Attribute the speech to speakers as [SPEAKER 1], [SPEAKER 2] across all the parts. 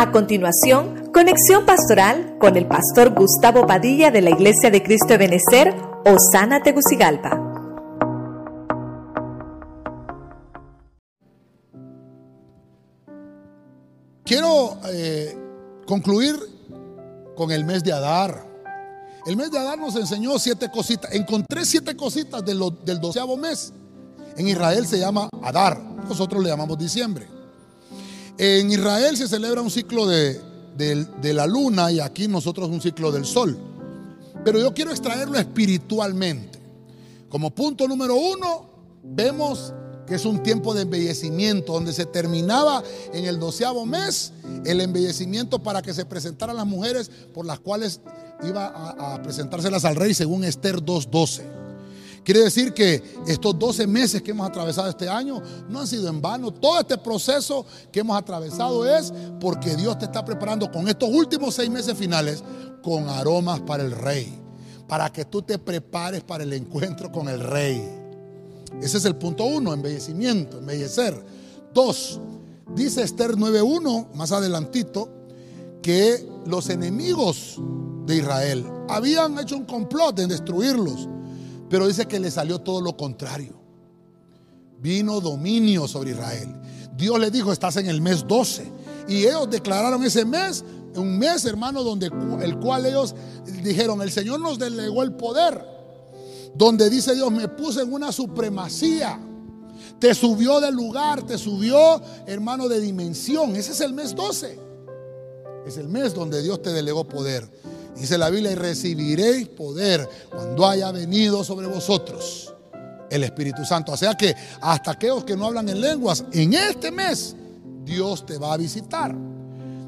[SPEAKER 1] A continuación, conexión pastoral con el pastor Gustavo Padilla de la Iglesia de Cristo de Osana Tegucigalpa.
[SPEAKER 2] Quiero eh, concluir con el mes de Adar. El mes de Adar nos enseñó siete cositas. Encontré siete cositas del doceavo mes. En Israel se llama Adar. Nosotros le llamamos diciembre. En Israel se celebra un ciclo de, la luna y aquí nosotros un ciclo del sol. Pero yo quiero extraerlo espiritualmente. Como punto número uno, vemos que es un tiempo de embellecimiento, donde se terminaba en el doceavo mes el embellecimiento para que se presentaran las mujeres por las cuales iba a, a presentárselas al rey según Esther 2.12. Quiere decir que estos 12 meses que hemos atravesado este año no han sido en vano. Todo este proceso que hemos atravesado es porque Dios te está preparando con estos últimos seis meses finales con aromas para el rey. Para que tú te prepares para el encuentro con el rey. Ese es el punto uno, embellecimiento, embellecer. Dos, dice Esther 9.1, más adelantito, que los enemigos de Israel habían hecho un complot en destruirlos. Pero dice que le salió todo lo contrario. Vino dominio sobre Israel. Dios le dijo, estás en el mes 12. Y ellos declararon ese mes, un mes hermano, donde el cual ellos dijeron, el Señor nos delegó el poder. Donde dice Dios, me puse en una supremacía. Te subió de lugar, te subió, hermano, de dimensión. Ese es el mes 12. Es el mes donde Dios te delegó poder. Dice la Biblia, y recibiréis poder cuando haya venido sobre vosotros el Espíritu Santo. O sea que hasta aquellos que no hablan en lenguas, en este mes Dios te va a visitar.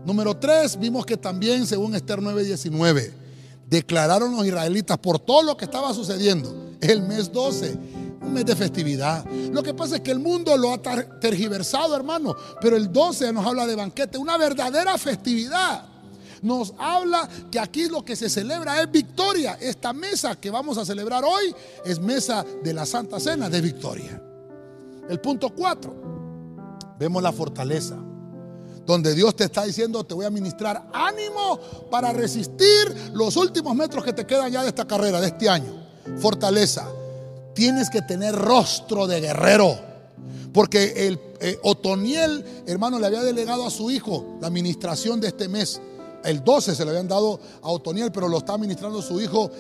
[SPEAKER 2] Número tres, vimos que también, según Esther 9:19, declararon los israelitas por todo lo que estaba sucediendo. El mes 12, un mes de festividad. Lo que pasa es que el mundo lo ha tergiversado, hermano, pero el 12 nos habla de banquete, una verdadera festividad nos habla que aquí lo que se celebra es victoria. Esta mesa que vamos a celebrar hoy es mesa de la Santa Cena de victoria. El punto 4, vemos la fortaleza. Donde Dios te está diciendo, te voy a ministrar ánimo para resistir los últimos metros que te quedan ya de esta carrera, de este año. Fortaleza. Tienes que tener rostro de guerrero. Porque el eh, Otoniel, hermano, le había delegado a su hijo la administración de este mes el 12 se le habían dado a Otoniel, pero lo está administrando su hijo,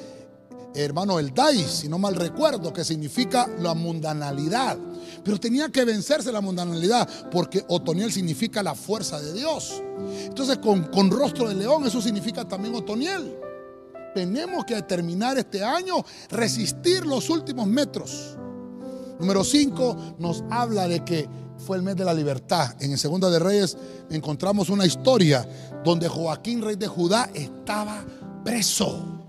[SPEAKER 2] hermano, el Dais, si no mal recuerdo, que significa la mundanalidad. Pero tenía que vencerse la mundanalidad, porque Otoniel significa la fuerza de Dios. Entonces, con, con rostro de león, eso significa también Otoniel. Tenemos que terminar este año, resistir los últimos metros. Número 5 nos habla de que fue el mes de la libertad. En el Segunda de Reyes encontramos una historia donde Joaquín, rey de Judá, estaba preso.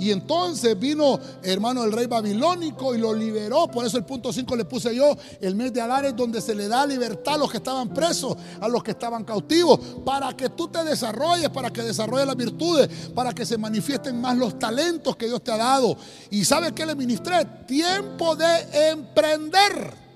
[SPEAKER 2] Y entonces vino, hermano, el rey babilónico y lo liberó. Por eso el punto 5 le puse yo, el mes de Adar es donde se le da libertad a los que estaban presos, a los que estaban cautivos, para que tú te desarrolles, para que desarrolles las virtudes, para que se manifiesten más los talentos que Dios te ha dado. Y ¿sabe qué le ministré? Tiempo de emprender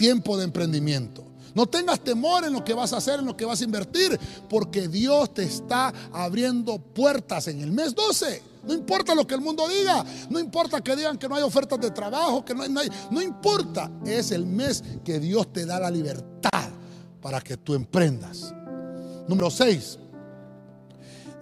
[SPEAKER 2] tiempo de emprendimiento. No tengas temor en lo que vas a hacer, en lo que vas a invertir, porque Dios te está abriendo puertas en el mes 12. No importa lo que el mundo diga, no importa que digan que no hay ofertas de trabajo, que no hay, no, importa. Es el mes que Dios te da la libertad para que tú emprendas. Número 6.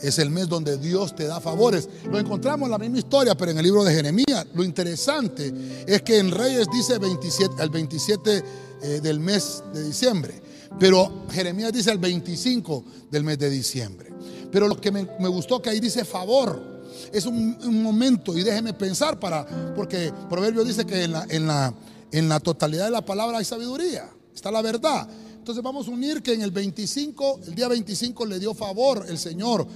[SPEAKER 2] Es el mes donde Dios te da favores. Lo encontramos en la misma historia, pero en el libro de Jeremías. Lo interesante es que en Reyes dice 27, el 27 eh, del mes de diciembre. Pero Jeremías dice el 25 del mes de diciembre. Pero lo que me, gustó que ahí dice favor. Es un, momento y déjeme pensar para, porque Proverbio dice que en la totalidad de la palabra hay sabiduría, está la verdad. Entonces vamos a unir que en el 25, el día 25 le dio favor el Señor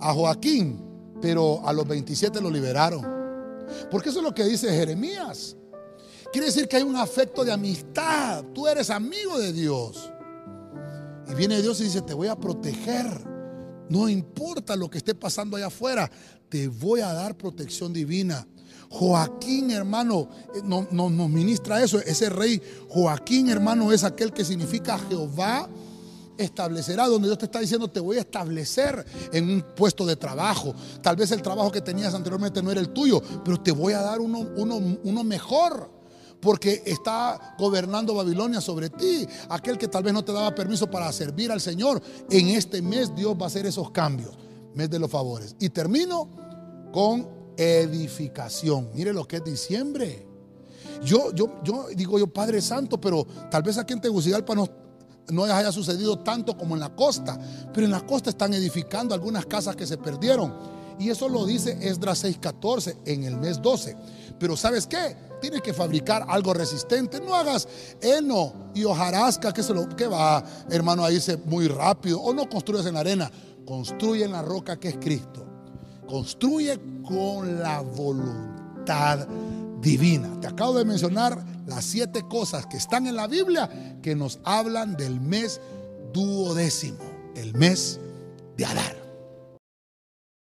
[SPEAKER 2] a Joaquín, pero a los 27 lo liberaron. Porque eso es lo que dice Jeremías. Quiere decir que hay un afecto de amistad. Tú eres amigo de Dios. Y viene Dios y dice, te voy a proteger. No importa lo que esté pasando allá afuera, te voy a dar protección divina. Joaquín, hermano, eh, nos ministra eso. Ese rey Joaquín, hermano, es aquel que significa Jehová establecerá, donde Dios te está diciendo, te voy a establecer en un puesto de trabajo. Tal vez el trabajo que tenías anteriormente no era el tuyo, pero te voy a dar uno, uno mejor porque está gobernando Babilonia sobre ti. Aquel que tal vez no te daba permiso para servir al Señor. En este mes Dios va a hacer esos cambios. Mes de los favores. Y termino con edificación. Mire lo que es diciembre. Yo, yo, yo digo yo, Padre Santo, pero tal vez aquí en Tegucigalpa no, no haya sucedido tanto como en la costa. Pero en la costa están edificando algunas casas que se perdieron. Y eso lo dice Esdras 6:14 en el mes 12. Pero ¿sabes qué? Tienes que fabricar algo resistente. No hagas heno y hojarasca, que, se lo, que va, hermano, a irse muy rápido. O no construyas en la arena. Construye en la roca que es Cristo. Construye con la voluntad divina. Te acabo de mencionar las siete cosas que están en la Biblia que nos hablan del mes duodécimo, el mes de Adar.